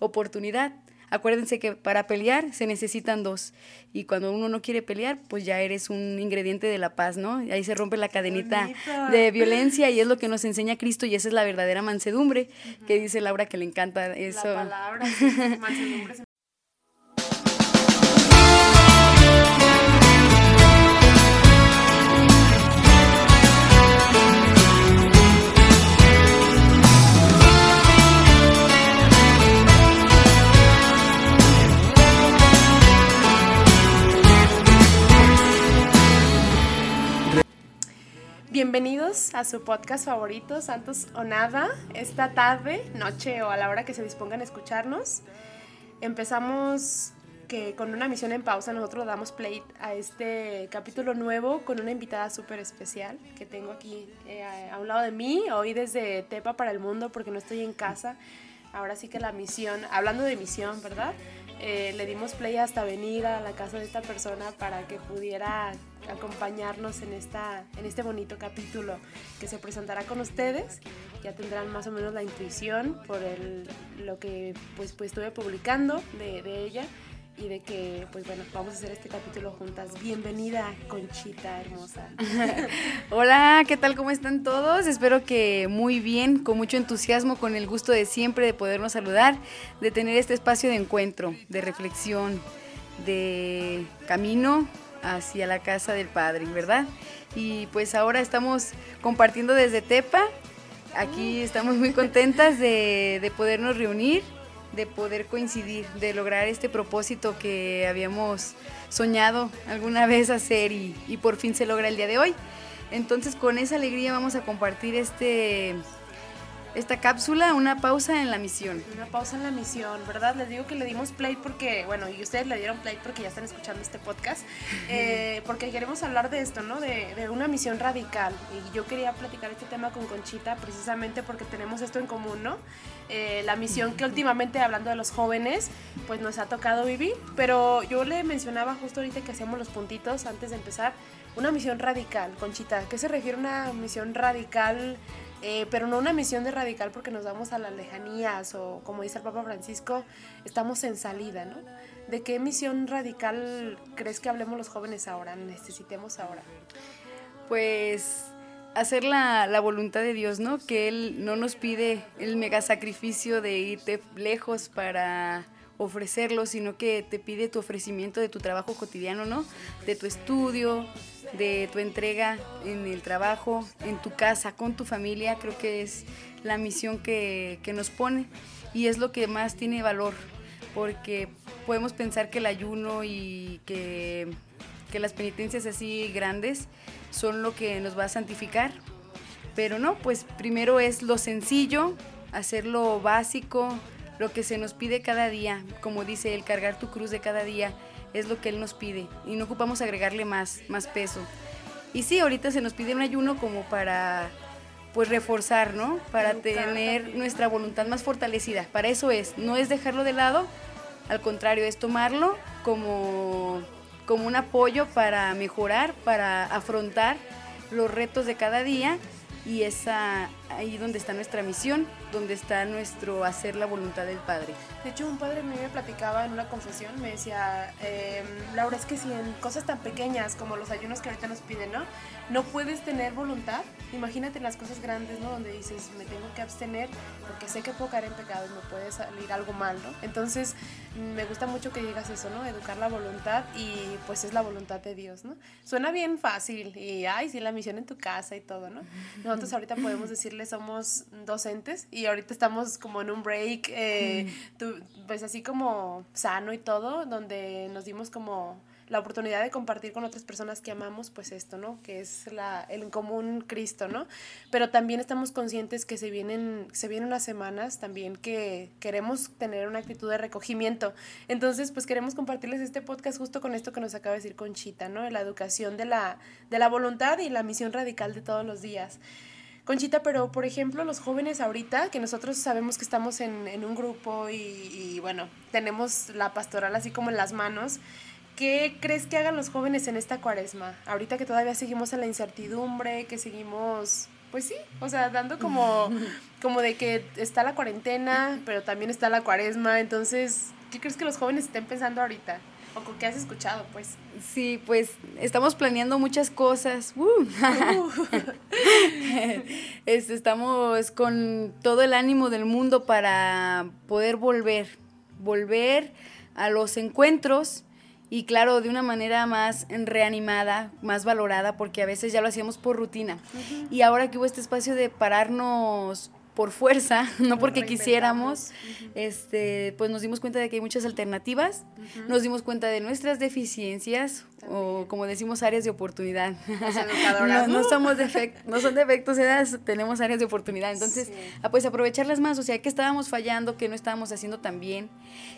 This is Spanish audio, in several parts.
oportunidad. Acuérdense que para pelear se necesitan dos. Y cuando uno no quiere pelear, pues ya eres un ingrediente de la paz, ¿no? Y ahí se rompe la cadenita de violencia y es lo que nos enseña Cristo y esa es la verdadera mansedumbre, que dice Laura que le encanta eso. La palabra, mansedumbre Bienvenidos a su podcast favorito, Santos o Nada. Esta tarde, noche o a la hora que se dispongan a escucharnos, empezamos que con una misión en pausa nosotros damos play a este capítulo nuevo con una invitada súper especial que tengo aquí eh, a un lado de mí, hoy desde Tepa para el Mundo porque no estoy en casa. Ahora sí que la misión, hablando de misión, ¿verdad? Eh, le dimos play hasta venir a la casa de esta persona para que pudiera acompañarnos en, esta, en este bonito capítulo que se presentará con ustedes. Ya tendrán más o menos la intuición por el, lo que pues, pues estuve publicando de, de ella y de que, pues bueno, vamos a hacer este capítulo juntas. Bienvenida, Conchita hermosa. Hola, ¿qué tal? ¿Cómo están todos? Espero que muy bien, con mucho entusiasmo, con el gusto de siempre de podernos saludar, de tener este espacio de encuentro, de reflexión, de camino hacia la casa del Padre, ¿verdad? Y pues ahora estamos compartiendo desde Tepa. Aquí estamos muy contentas de, de podernos reunir de poder coincidir, de lograr este propósito que habíamos soñado alguna vez hacer y, y, por fin se logra el día de hoy. Entonces con esa alegría vamos a compartir este, esta cápsula, una pausa en la misión. Una pausa en la misión, ¿verdad? Les digo que le dimos play porque, bueno, y ustedes le dieron play porque ya están escuchando este podcast, eh, porque queremos hablar de esto, ¿no? De, de, una misión radical. Y yo quería platicar este tema con Conchita precisamente porque tenemos esto en común, ¿no? Eh, la misión que últimamente, hablando de los jóvenes, pues nos ha tocado vivir. Pero yo le mencionaba justo ahorita que hacíamos los puntitos antes de empezar, una misión radical, Conchita. ¿Qué se refiere a una misión radical? Eh, pero no una misión de radical porque nos vamos a las lejanías o como dice el Papa Francisco, estamos en salida, ¿no? ¿De qué misión radical crees que hablemos los jóvenes ahora, necesitemos ahora? Pues hacer la, la, voluntad de Dios, ¿no? Que Él no nos pide el mega sacrificio de irte lejos para ofrecerlo, sino que te pide tu ofrecimiento de tu trabajo cotidiano, ¿no? De tu estudio, de tu entrega en el trabajo, en tu casa, con tu familia, creo que es la misión que, que nos pone y es lo que más tiene valor, porque podemos pensar que el ayuno y que, que las penitencias así grandes son lo que nos va a santificar, pero no, pues primero es lo sencillo, hacer lo básico, lo que se nos pide cada día, como dice el cargar tu cruz de cada día, es lo que Él nos pide y no ocupamos agregarle más, más peso. Y sí, ahorita se nos pide un ayuno como para pues reforzar, ¿no? Para tener nuestra voluntad más fortalecida. Para eso es, no es dejarlo de lado, al contrario, es tomarlo como, como un apoyo para mejorar, para afrontar los retos de cada día y es ahí donde está nuestra misión, donde está nuestro hacer la voluntad del Padre. De hecho, un padre a mí me platicaba en una confesión, me decía, eh, Laura, es que si en cosas tan pequeñas como los ayunos que ahorita nos piden, ¿no? No puedes tener voluntad, imagínate las cosas grandes, ¿no? Donde dices, me tengo que abstener porque sé que puedo caer en pecado y me puede salir algo mal, ¿no? Entonces, me gusta mucho que digas eso, ¿no? Educar la voluntad y pues es la voluntad de Dios, ¿no? Suena bien fácil y, ay, sí, la misión en tu casa y todo, ¿no? Nosotros ahorita podemos decirle, somos docentes y ahorita estamos como en un break, eh, tu, pues así como sano y todo, donde nos dimos como la oportunidad de compartir con otras personas que amamos, pues esto, ¿no? Que es la, el común Cristo, ¿no? Pero también estamos conscientes que se vienen, se vienen unas semanas también que queremos tener una actitud de recogimiento. Entonces, pues queremos compartirles este podcast justo con esto que nos acaba de decir Conchita, ¿no? La educación de la, de la voluntad y la misión radical de todos los días. Conchita, pero por ejemplo los jóvenes ahorita, que nosotros sabemos que estamos en, en un grupo y, y, bueno, tenemos la pastoral así como en las manos, ¿qué crees que hagan los jóvenes en esta cuaresma? Ahorita que todavía seguimos en la incertidumbre, que seguimos Pues sí, o sea, dando como, como de que está la cuarentena, pero también está la cuaresma, entonces, ¿qué crees que los jóvenes estén pensando ahorita? ¿O con qué has escuchado, pues? Sí, pues estamos planeando muchas cosas. Uh. Este, estamos con todo el ánimo del mundo para poder volver, volver a los encuentros y claro, de una manera más reanimada, más valorada, porque a veces ya lo hacíamos por rutina. Y ahora que hubo este espacio de pararnos por fuerza, no porque quisiéramos, este, pues nos dimos cuenta de que hay muchas alternativas, nos dimos cuenta de nuestras deficiencias o como decimos áreas de oportunidad. no, no, somos defectos, no son defectos, tenemos áreas de oportunidad. Entonces, ah, pues aprovecharlas más, o sea, que estábamos fallando, que no estábamos haciendo tan bien,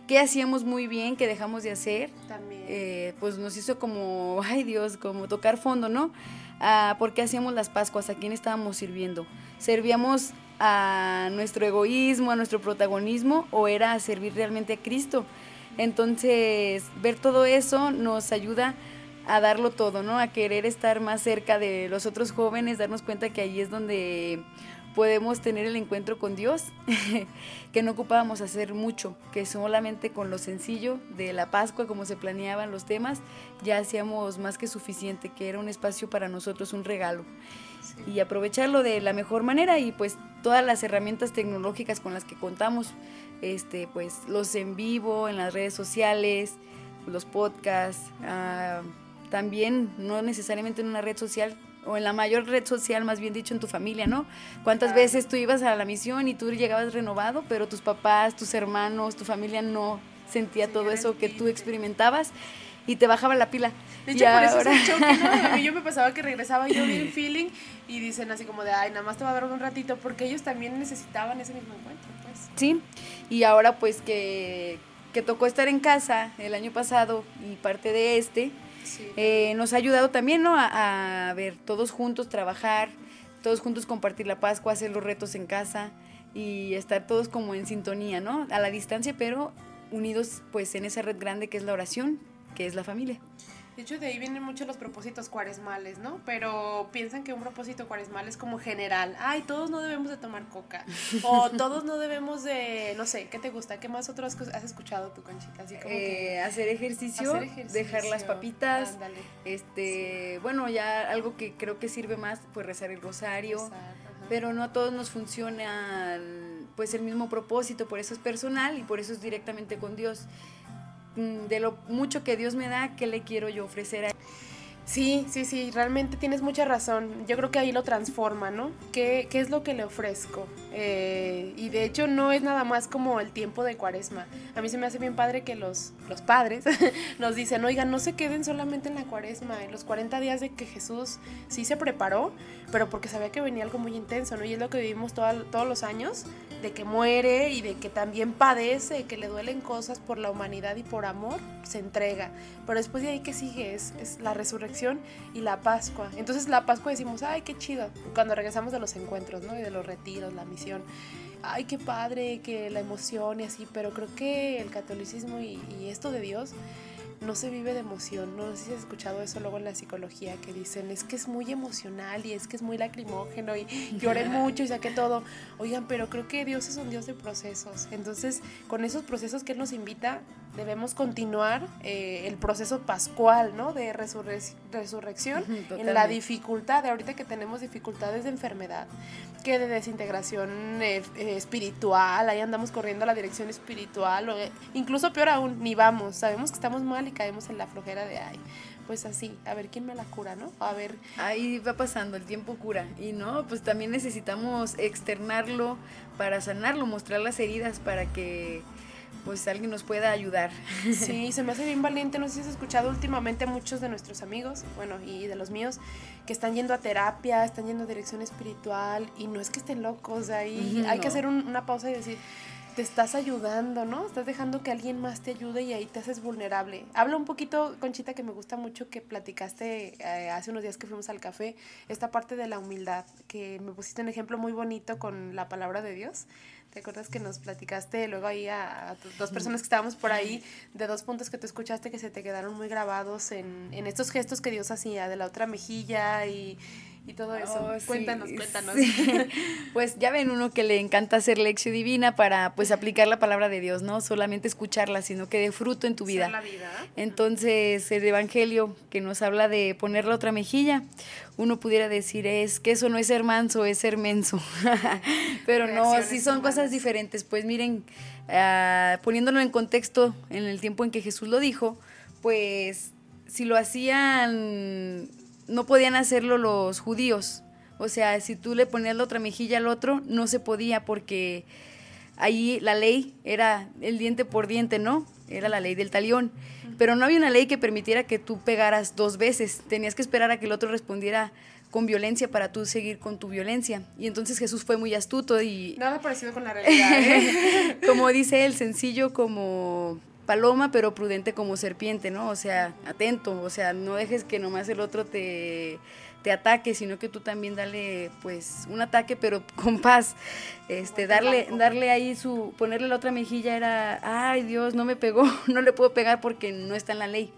que hacíamos muy bien, que dejamos de hacer. También. Eh, pues nos hizo como, ay Dios, como tocar fondo, ¿no? Ah, ¿Por qué hacíamos las Pascuas? ¿A quién estábamos sirviendo? ¿Servíamos a nuestro egoísmo, a nuestro protagonismo o era servir realmente a Cristo? Entonces, ver todo eso nos ayuda a darlo todo, ¿no? A querer estar más cerca de los otros jóvenes, darnos cuenta que ahí es donde podemos tener el encuentro con Dios, que no ocupábamos hacer mucho, que solamente con lo sencillo de la Pascua, como se planeaban los temas, ya hacíamos más que suficiente, que era un espacio para nosotros, un regalo. Y aprovecharlo de la mejor manera y pues todas las herramientas tecnológicas con las que contamos, este, pues los en vivo, en las redes sociales, los podcasts, ah, también no necesariamente en una red social, o en la mayor red social, más bien dicho, en tu familia, ¿no? ¿Cuántas veces tú ibas a la misión y tú llegabas renovado, pero tus papás, tus hermanos, tu familia no sentía todo eso que tú experimentabas y te bajaba la pila? De hecho, por eso es un choque, ¿no? A mí yo me pasaba que regresaba yo bien feeling y dicen así como de, ay, nada más te va a dar un ratito, porque ellos también necesitaban ese mismo encuentro, pues. Sí, y ahora pues que, que tocó estar en casa el año pasado y parte de este, eh, nos ha ayudado también, ¿no? A, ver, todos juntos trabajar, todos juntos compartir la Pascua, hacer los retos en casa y estar todos como en sintonía, ¿no? A la distancia, pero unidos pues en esa red grande que es la oración, que es la familia. De hecho, de ahí vienen muchos los propósitos cuaresmales, ¿no? Pero piensan que un propósito cuaresmal es como general. Ay, todos no debemos de tomar coca. O todos no debemos de, no sé, ¿qué te gusta? ¿Qué más otras cosas has escuchado tu Conchita? Así como eh, hacer, ejercicio, dejar las papitas. Este, bueno, ya algo que creo que sirve más, pues rezar el rosario. pero no a todos nos funciona pues el mismo propósito, por eso es personal y por eso es directamente con Dios. De lo mucho que Dios me da, ¿qué le quiero yo ofrecer a él? Sí, sí, sí, realmente tienes mucha razón. Yo creo que ahí lo transforma, ¿no? ¿Qué, qué es lo que le ofrezco? Eh, y de hecho no es nada más como el tiempo de cuaresma. A mí se me hace bien padre que los, los padres nos dicen, oigan, no se queden solamente en la cuaresma, en los 40 días de que Jesús sí se preparó, pero porque sabía que venía algo muy intenso, ¿no? Y es lo que vivimos todos los años, de que muere y de que también padece, que le duelen cosas por la humanidad y por amor, se entrega. Pero después de ahí que sigue es, es la resurrección y la Pascua. Entonces la Pascua decimos, ay, qué chido, cuando regresamos de los encuentros, ¿no? Y de los retiros, la misión. Ay, qué padre, que la emoción y así, pero creo que el catolicismo y, y esto de Dios no se vive de emoción. No sé si has escuchado eso luego en la psicología, que dicen, es que es muy emocional y es que es muy lacrimógeno y lloré mucho y saqué todo. Oigan, pero creo que Dios es un Dios de procesos. Entonces, con esos procesos que Él nos invita, debemos continuar eh, el proceso pascual, ¿no? De resurrección en la dificultad, de ahorita que tenemos dificultades de enfermedad, que de desintegración eh, eh, espiritual, ahí andamos corriendo a la dirección espiritual, o, incluso peor aún, ni vamos, sabemos que estamos mal y caemos en la flojera de, ay, pues así, a ver quién me la cura, ¿no? A ver. Ahí va pasando, el tiempo cura. Y no, pues también necesitamos externarlo para sanarlo, mostrar las heridas para que pues alguien nos pueda ayudar. Sí, se me hace bien valiente. No sé si has escuchado últimamente a muchos de nuestros amigos, bueno, y de los míos, que están yendo a terapia, están yendo a dirección espiritual, y no es que estén locos, ahí hay que hacer una pausa y decir, te estás ayudando, ¿no? Estás dejando que alguien más te ayude y ahí te haces vulnerable. Habla un poquito, Conchita, que me gusta mucho que platicaste eh, hace unos días que fuimos al café, esta parte de la humildad, que me pusiste un ejemplo muy bonito con la palabra de Dios, ¿Te acuerdas que nos platicaste luego ahí a, dos personas que estábamos por ahí, de dos puntos que tú escuchaste que se te quedaron muy grabados en, en estos gestos que Dios hacía, de la otra mejilla y, y todo eso. Oh, cuéntanos, cuéntanos. Pues ya ven uno que le encanta hacer lección divina para pues aplicar la palabra de Dios, no solamente escucharla, sino que dé fruto en tu vida. La vida. Entonces, el evangelio que nos habla de poner la otra mejilla, uno pudiera decir es que eso no es ser manso, es ser menso. Pero no, sí son cosas diferentes. Pues miren, uh, poniéndolo en contexto en el tiempo en que Jesús lo dijo, pues si lo hacían no podían hacerlo los judíos. O sea, si tú le ponías la otra mejilla al otro, no se podía porque ahí la ley era el diente por diente, ¿no? Era la ley del talión. Pero no había una ley que permitiera que tú pegaras dos veces. Tenías que esperar a que el otro respondiera con violencia para tú seguir con tu violencia. Y entonces Jesús fue muy astuto y... Nada parecido con la realidad. ¿eh? como dice él, sencillo como paloma, pero prudente como serpiente, ¿no? O sea, atento, o sea, no dejes que nomás el otro te, te ataque, sino que tú también dale, pues, un ataque, pero con paz. Este, darle, darle ahí su, ponerle la otra mejilla era, ay Dios, no me pegó, no le puedo pegar porque no está en la ley.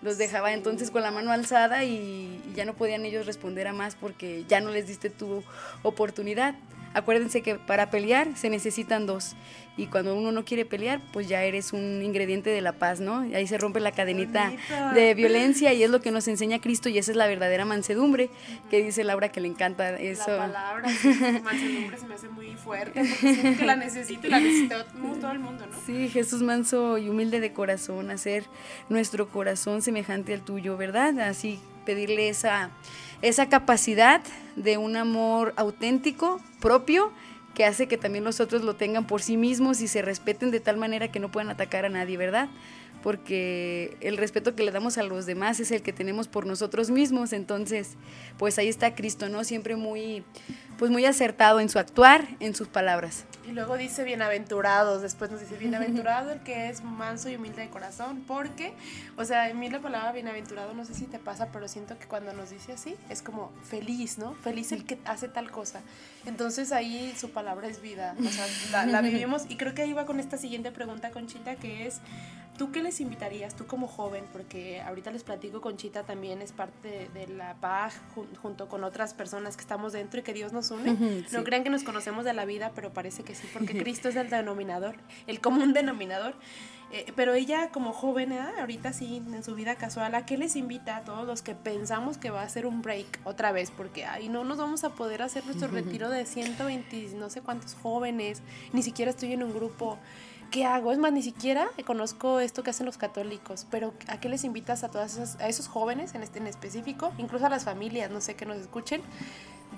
Los dejaba entonces con la mano alzada y, y ya no podían ellos responder a más porque ya no les diste tu oportunidad. Acuérdense que para pelear se necesitan dos y cuando uno no quiere pelear, pues ya eres un ingrediente de la paz, ¿no? Y ahí se rompe la cadenita de violencia y es lo que nos enseña Cristo y esa es la verdadera mansedumbre, que dice Laura que le encanta eso. La palabra, mansedumbre se me hace muy fuerte, porque que la necesito y la necesita todo el mundo, ¿no? Sí, Jesús manso y humilde de corazón, hacer nuestro corazón semejante al tuyo, ¿verdad? Así pedirle esa, esa capacidad de un amor auténtico, propio, que hace que también los otros lo tengan por sí mismos y se respeten de tal manera que no puedan atacar a nadie, ¿verdad? Porque el respeto que le damos a los demás es el que tenemos por nosotros mismos, entonces, pues ahí está Cristo, ¿no? Siempre muy, pues muy acertado en su actuar, en sus palabras. Y luego dice bienaventurados, después nos dice bienaventurado el que es manso y humilde de corazón, porque, o sea, a mí la palabra bienaventurado no sé si te pasa, pero siento que cuando nos dice así es como feliz, ¿no? Feliz el que hace tal cosa. Entonces ahí su palabra es vida, o sea, la, la vivimos y creo que ahí va con esta siguiente pregunta, Conchita, que es, ¿tú qué les invitarías, tú como joven? Porque ahorita les platico, Conchita también es parte de, la PAG junto con otras personas que estamos dentro y que Dios nos une. No crean que nos conocemos de la vida, pero parece que sí, porque Cristo es el denominador, el común denominador. Eh, pero ella como joven, ¿eh? ahorita sí, en su vida casual, ¿a qué les invita a todos los que pensamos que va a ser un break otra vez? Porque ahí no nos vamos a poder hacer nuestro retiro de 120, no sé cuántos jóvenes, ni siquiera estoy en un grupo. ¿Qué hago? Es más, ni siquiera conozco esto que hacen los católicos, pero ¿a qué les invitas a todas esas, a esos jóvenes en este en específico, incluso a las familias, no sé, que nos escuchen?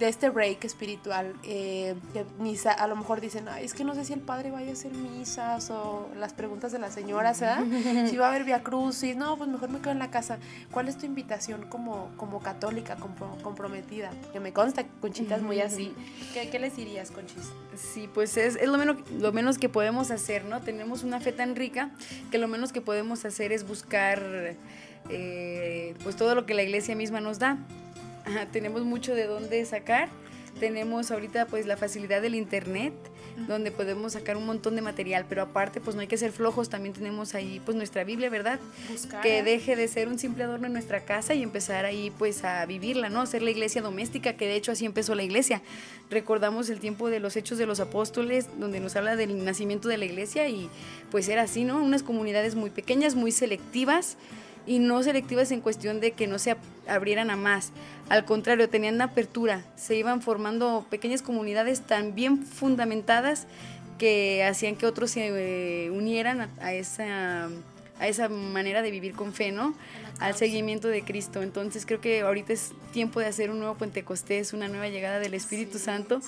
De este break espiritual, eh, que misa, a lo mejor dicen, Ay, es que no sé si el padre vaya a hacer misas o las preguntas de las señoras, ¿verdad? si va a haber Via Crucis, no, pues mejor me quedo en la casa. ¿Cuál es tu invitación como, como católica, comprometida? Que me consta Conchita es muy así. ¿Qué, ¿Qué, les dirías, Conchis? Sí, pues es, es lo, menos, lo menos que podemos hacer, ¿no? Tenemos una fe tan rica que lo menos que podemos hacer es buscar eh, pues todo lo que la iglesia misma nos da tenemos mucho de dónde sacar. Tenemos ahorita pues la facilidad del internet, donde podemos sacar un montón de material, pero aparte pues no hay que ser flojos, también tenemos ahí pues nuestra Biblia, ¿verdad? Que deje de ser un simple adorno en nuestra casa y empezar ahí pues a vivirla, ¿no? Ser la iglesia doméstica, que de hecho así empezó la iglesia. Recordamos el tiempo de los hechos de los apóstoles, donde nos habla del nacimiento de la iglesia y pues era así, ¿no? Unas comunidades muy pequeñas, muy selectivas y no selectivas en cuestión de que no se abrieran a más. Al contrario, tenían una apertura, se iban formando pequeñas comunidades tan bien fundamentadas que hacían que otros se eh, unieran a, esa, a esa manera de vivir con fe, ¿no? Al seguimiento de Cristo. Entonces creo que ahorita es tiempo de hacer un nuevo Pentecostés, una nueva llegada del Espíritu Santo,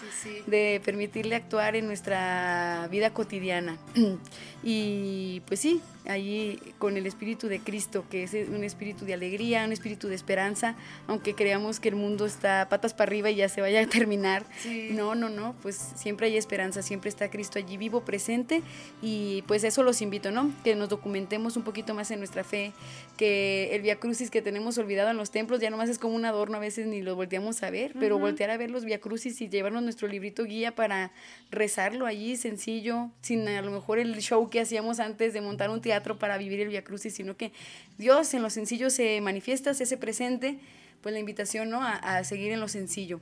de permitirle actuar en nuestra vida cotidiana. y pues sí, allí con el Espíritu de Cristo, que es un espíritu de alegría, un espíritu de esperanza, aunque creamos que el mundo está patas para arriba y ya se vaya a terminar. No, no, no, pues siempre hay esperanza, siempre está Cristo allí vivo, presente y pues eso los invito, ¿no? Que nos documentemos un poquito más en nuestra fe, que el Via Crucis que tenemos olvidado en los templos ya nomás es como un adorno, a veces ni lo volteamos a ver, pero voltear a ver los Via Crucis y llevarnos nuestro librito guía para rezarlo allí sencillo, sin a lo mejor el show que hacíamos antes de montar un teatro teatro para vivir el Via Crucis, sino que Dios en lo sencillo se manifiesta, se hace presente pues la invitación, ¿no? A, seguir en lo sencillo.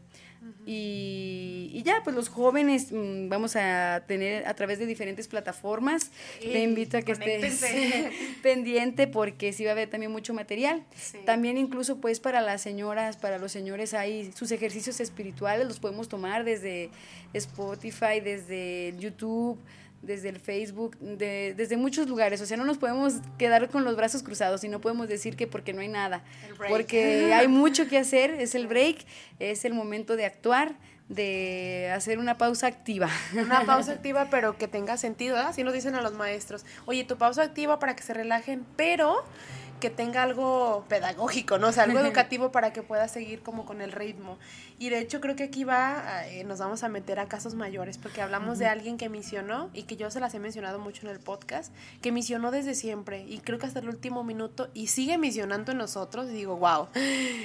y, ya, pues los jóvenes mm, vamos a tener a través de diferentes plataformas. Te invito a que estés pendiente porque sí va a haber también mucho material. También incluso pues para las señoras, para los señores hay sus ejercicios espirituales, los podemos tomar desde Spotify, desde YouTube desde el Facebook, de, desde muchos lugares. O sea, no nos podemos quedar con los brazos cruzados y no podemos decir que porque no hay nada. Porque hay mucho que hacer, es el break, es el momento de actuar, de hacer una pausa activa. Una pausa activa, pero que tenga sentido, Así nos dicen a los maestros. Oye, tu pausa activa para que se relajen, pero que tenga algo pedagógico, ¿no? O sea, algo educativo para que pueda seguir como con el ritmo. Y de hecho creo que aquí va, eh, nos vamos a meter a casos mayores, porque hablamos de alguien que misionó y que yo se las he mencionado mucho en el podcast, que misionó desde siempre y creo que hasta el último minuto y sigue misionando en nosotros y digo, wow,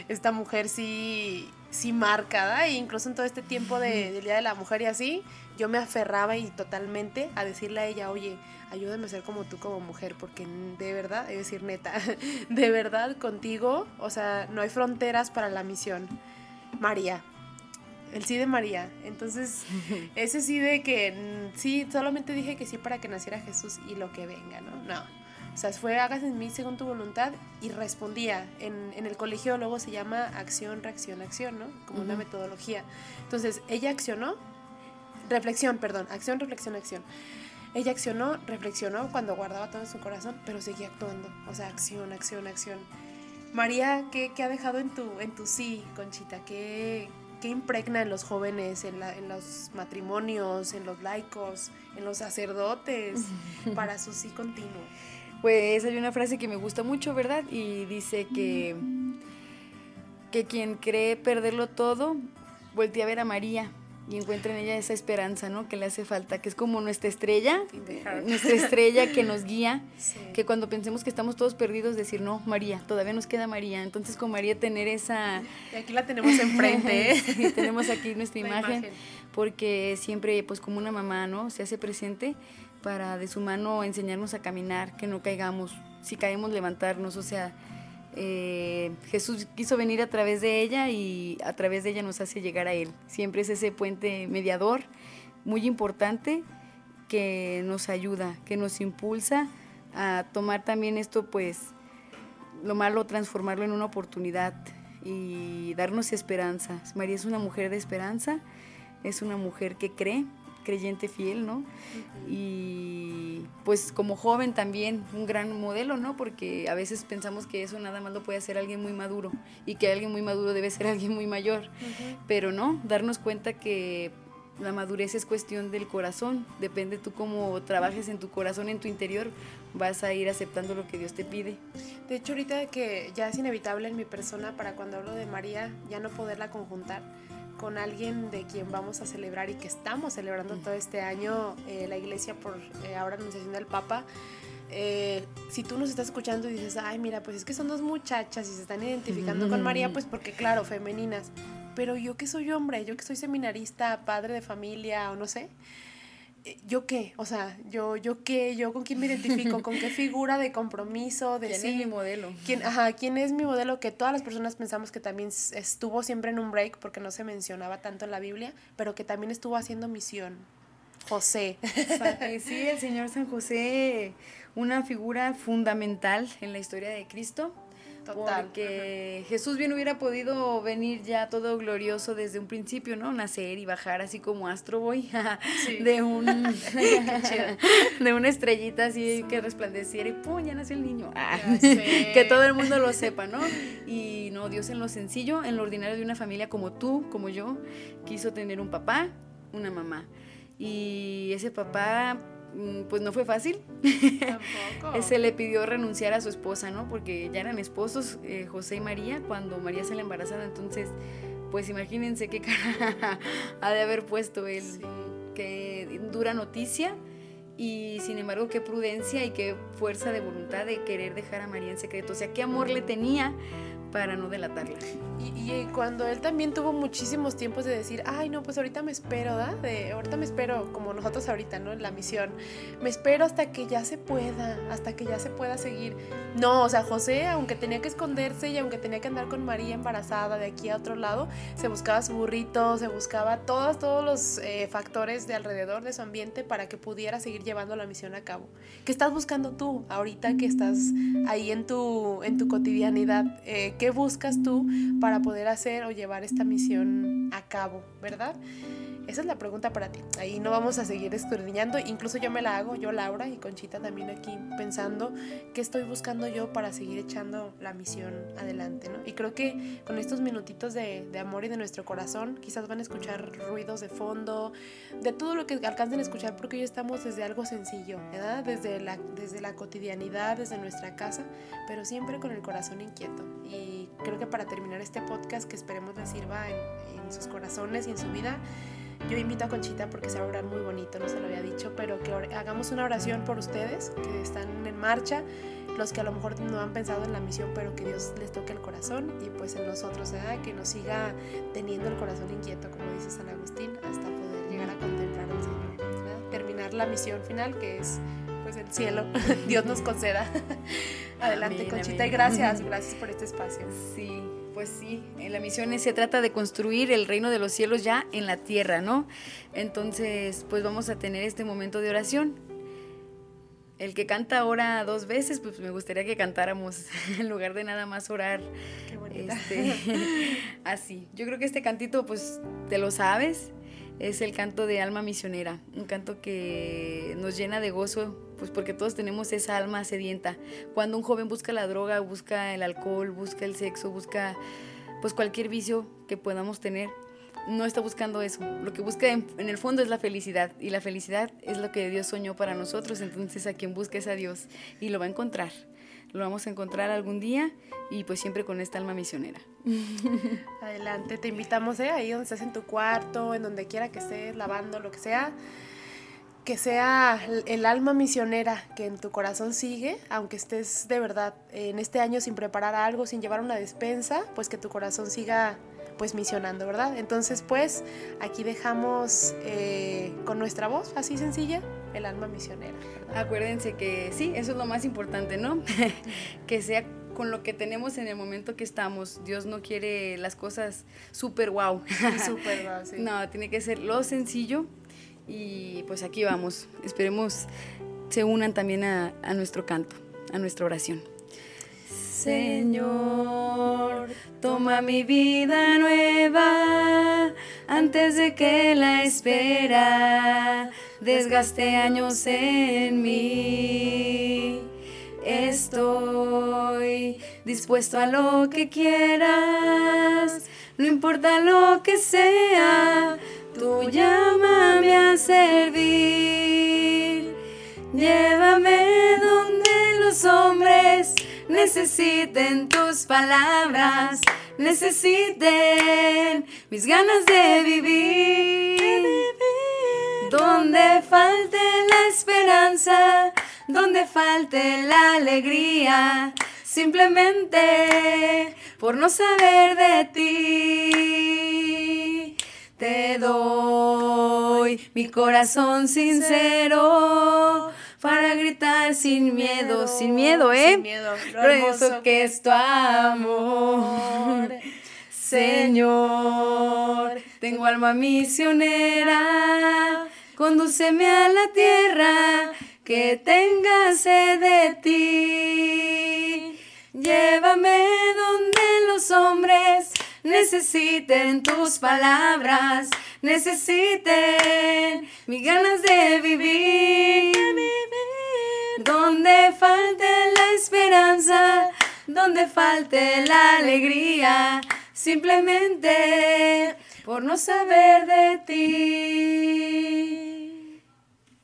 esta mujer sí, sí marca, E incluso en todo este tiempo de, del Día de la Mujer y así, yo me aferraba y totalmente a decirle a ella, oye, ayúdame a ser como tú como mujer, porque de verdad, es decir, neta, de verdad contigo, o sea, no hay fronteras para la misión. María, el sí de María. Entonces, ese sí de que mm, sí, solamente dije que sí para que naciera Jesús y lo que venga, ¿no? No. O sea, fue hagas en mí según tu voluntad y respondía. En, en el colegio luego se llama acción, reacción, acción, ¿no? Como una metodología. Entonces, ella accionó, reflexión, perdón, acción, reflexión, acción. Ella accionó, reflexionó cuando guardaba todo en su corazón, pero seguía actuando. O sea, acción, acción, acción. María, ¿qué, qué ha dejado en tu, en tu sí, Conchita? ¿Qué, qué impregna en los jóvenes, en, la, en los matrimonios, en los laicos, en los sacerdotes, para su sí continuo? Pues hay una frase que me gusta mucho, ¿verdad? Y dice que, que quien cree perderlo todo, voltea a ver a María y encuentra en ella esa esperanza, ¿no? Que le hace falta, que es como nuestra estrella, nuestra estrella que nos guía, que cuando pensemos que estamos todos perdidos, decir, no, María, todavía nos queda María. Entonces con María tener esa... Y aquí la tenemos enfrente, ¿eh? tenemos aquí nuestra imagen, porque siempre, pues como una mamá, ¿no? Se hace presente para de su mano enseñarnos a caminar, que no caigamos, si caemos levantarnos, o sea eh, Jesús quiso venir a través de ella y a través de ella nos hace llegar a Él. Siempre es ese puente mediador muy importante que nos ayuda, que nos impulsa a tomar también esto, pues, lo malo, transformarlo en una oportunidad y darnos esperanza. María es una mujer de esperanza, es una mujer que cree, creyente fiel, ¿no? Y pues como joven también un gran modelo, ¿no? Porque a veces pensamos que eso nada más lo puede hacer alguien muy maduro y que alguien muy maduro debe ser alguien muy mayor, pero no, darnos cuenta que la madurez es cuestión del corazón, depende tú cómo trabajes en tu corazón, en tu interior, vas a ir aceptando lo que Dios te pide. De hecho, ahorita que ya es inevitable en mi persona para cuando hablo de María, ya no poderla conjuntar, con alguien de quien vamos a celebrar y que estamos celebrando todo este año eh, la iglesia por eh, ahora anunciación del Papa. Eh, si tú nos estás escuchando y dices, ay, mira, pues es que son dos muchachas y se están identificando con María, pues porque, claro, femeninas. Pero yo que soy hombre, yo que soy seminarista, padre de familia o no sé, ¿yo qué? O sea, ¿yo, yo qué? ¿Yo con quién me identifico? ¿Con qué figura de compromiso? De ¿Quién es mi modelo? ¿quién, ajá, ¿quién es mi modelo? Que todas las personas pensamos que también estuvo siempre en un break porque no se mencionaba tanto en la Biblia, pero que también estuvo haciendo misión. José. Sí, el Señor San José, una figura fundamental en la historia de Cristo porque Jesús bien hubiera podido venir ya todo glorioso desde un principio, ¿no? Nacer y bajar así como Astro Boy de un de una estrellita así que resplandeciera y ¡pum! ya nació el niño. Ah, que todo el mundo lo sepa, ¿no? Y no, Dios en lo sencillo, en lo ordinario de una familia como tú, como yo, quiso tener un papá, una mamá. Y ese papá pues no fue fácil. Tampoco. Se le pidió renunciar a su esposa, ¿no? Porque ya eran esposos, eh, José y María, cuando María se la embarazada. Entonces, pues imagínense qué cara ha de haber puesto él. Qué dura noticia. Y sin embargo, qué prudencia y qué fuerza de voluntad de querer dejar a María en secreto. O sea, qué amor le tenía para no delatarla. Y, y, cuando él también tuvo muchísimos tiempos de decir, ay, no, pues ahorita me espero, ¿da? De, ahorita me espero, como nosotros ahorita, ¿no? En la misión. Me espero hasta que ya se pueda, hasta que ya se pueda seguir. No, o sea, José, aunque tenía que esconderse y aunque tenía que andar con María embarazada de aquí a otro lado, se buscaba su burrito, se buscaba todos, todos los eh, factores de alrededor de su ambiente para que pudiera seguir llevando la misión a cabo. ¿Qué estás buscando tú ahorita que estás ahí en tu, en tu cotidianidad? Eh, ¿Qué buscas tú para poder hacer o llevar esta misión a cabo, verdad? Esa es la pregunta para ti. Ahí no vamos a seguir escudriñando. Incluso yo me la hago, yo Laura y Conchita también aquí pensando qué estoy buscando yo para seguir echando la misión adelante, ¿no? Y creo que con estos minutitos de, de amor y de nuestro corazón, quizás van a escuchar ruidos de fondo, de todo lo que alcancen a escuchar, porque hoy estamos desde algo sencillo, ¿verdad? Desde la, desde la cotidianidad, desde nuestra casa, pero siempre con el corazón inquieto. Y creo que para terminar este podcast, que esperemos les sirva en, en sus corazones y en su vida, yo invito a Conchita porque se va a orar muy bonito, no se lo había dicho, pero que hagamos una oración por ustedes que están en marcha, los que a lo mejor no han pensado en la misión, pero que Dios les toque el corazón y pues en nosotros, ¿verdad? que nos siga teniendo el corazón inquieto, como dice San Agustín, hasta poder llegar a contemplar al Señor, ¿verdad? terminar la misión final que es pues el cielo, Dios nos conceda. Adelante, amén, Conchita, amén. y gracias, gracias por este espacio. Sí. Pues sí, en la misión se trata de construir el reino de los cielos ya en la tierra, ¿no? Entonces, pues vamos a tener este momento de oración. El que canta ahora dos veces, pues me gustaría que cantáramos en lugar de nada más orar. Qué este, así. Yo creo que este cantito, pues te lo sabes, es el canto de alma misionera, un canto que nos llena de gozo, pues porque todos tenemos esa alma sedienta. Cuando un joven busca la droga, busca el alcohol, busca el sexo, busca pues cualquier vicio que podamos tener, no está buscando eso. Lo que busca en, el fondo es la felicidad y la felicidad es lo que Dios soñó para nosotros. Entonces a quien busque es a Dios y lo va a encontrar. Lo vamos a encontrar algún día y pues siempre con esta alma misionera. Adelante, te invitamos ¿eh? ahí donde estás en tu cuarto, en donde quiera que estés, lavando, lo que sea que sea el alma misionera que en tu corazón sigue, aunque estés de verdad en este año sin preparar algo, sin llevar una despensa, pues que tu corazón siga pues misionando, ¿verdad? Entonces pues aquí dejamos eh, con nuestra voz, así sencilla, el alma misionera. ¿verdad? Acuérdense que sí, eso es lo más importante, ¿no? que sea con lo que tenemos en el momento que estamos. Dios no quiere las cosas súper wow. Súper wow, sí. No, tiene que ser lo sencillo y pues aquí vamos. Esperemos se unan también a, a nuestro canto, a nuestra oración. Señor, toma mi vida nueva antes de que la espera desgaste años en mí. Estoy dispuesto a lo que quieras, no importa lo que sea Tú llámame a servir, llévame donde los hombres necesiten tus palabras, necesiten mis ganas de vivir. Donde falte la esperanza, donde falte la alegría, simplemente por no saber de ti. Te doy mi corazón sincero para gritar sin miedo, sin miedo, ¿eh? Sin miedo, lo hermoso que es tu amor. Señor, tengo alma misionera, condúceme a la tierra que tenga sed de ti. Llévame donde los hombres necesiten tus palabras, necesiten mis ganas de vivir. Donde falte la esperanza, donde falte la alegría, simplemente por no saber de ti.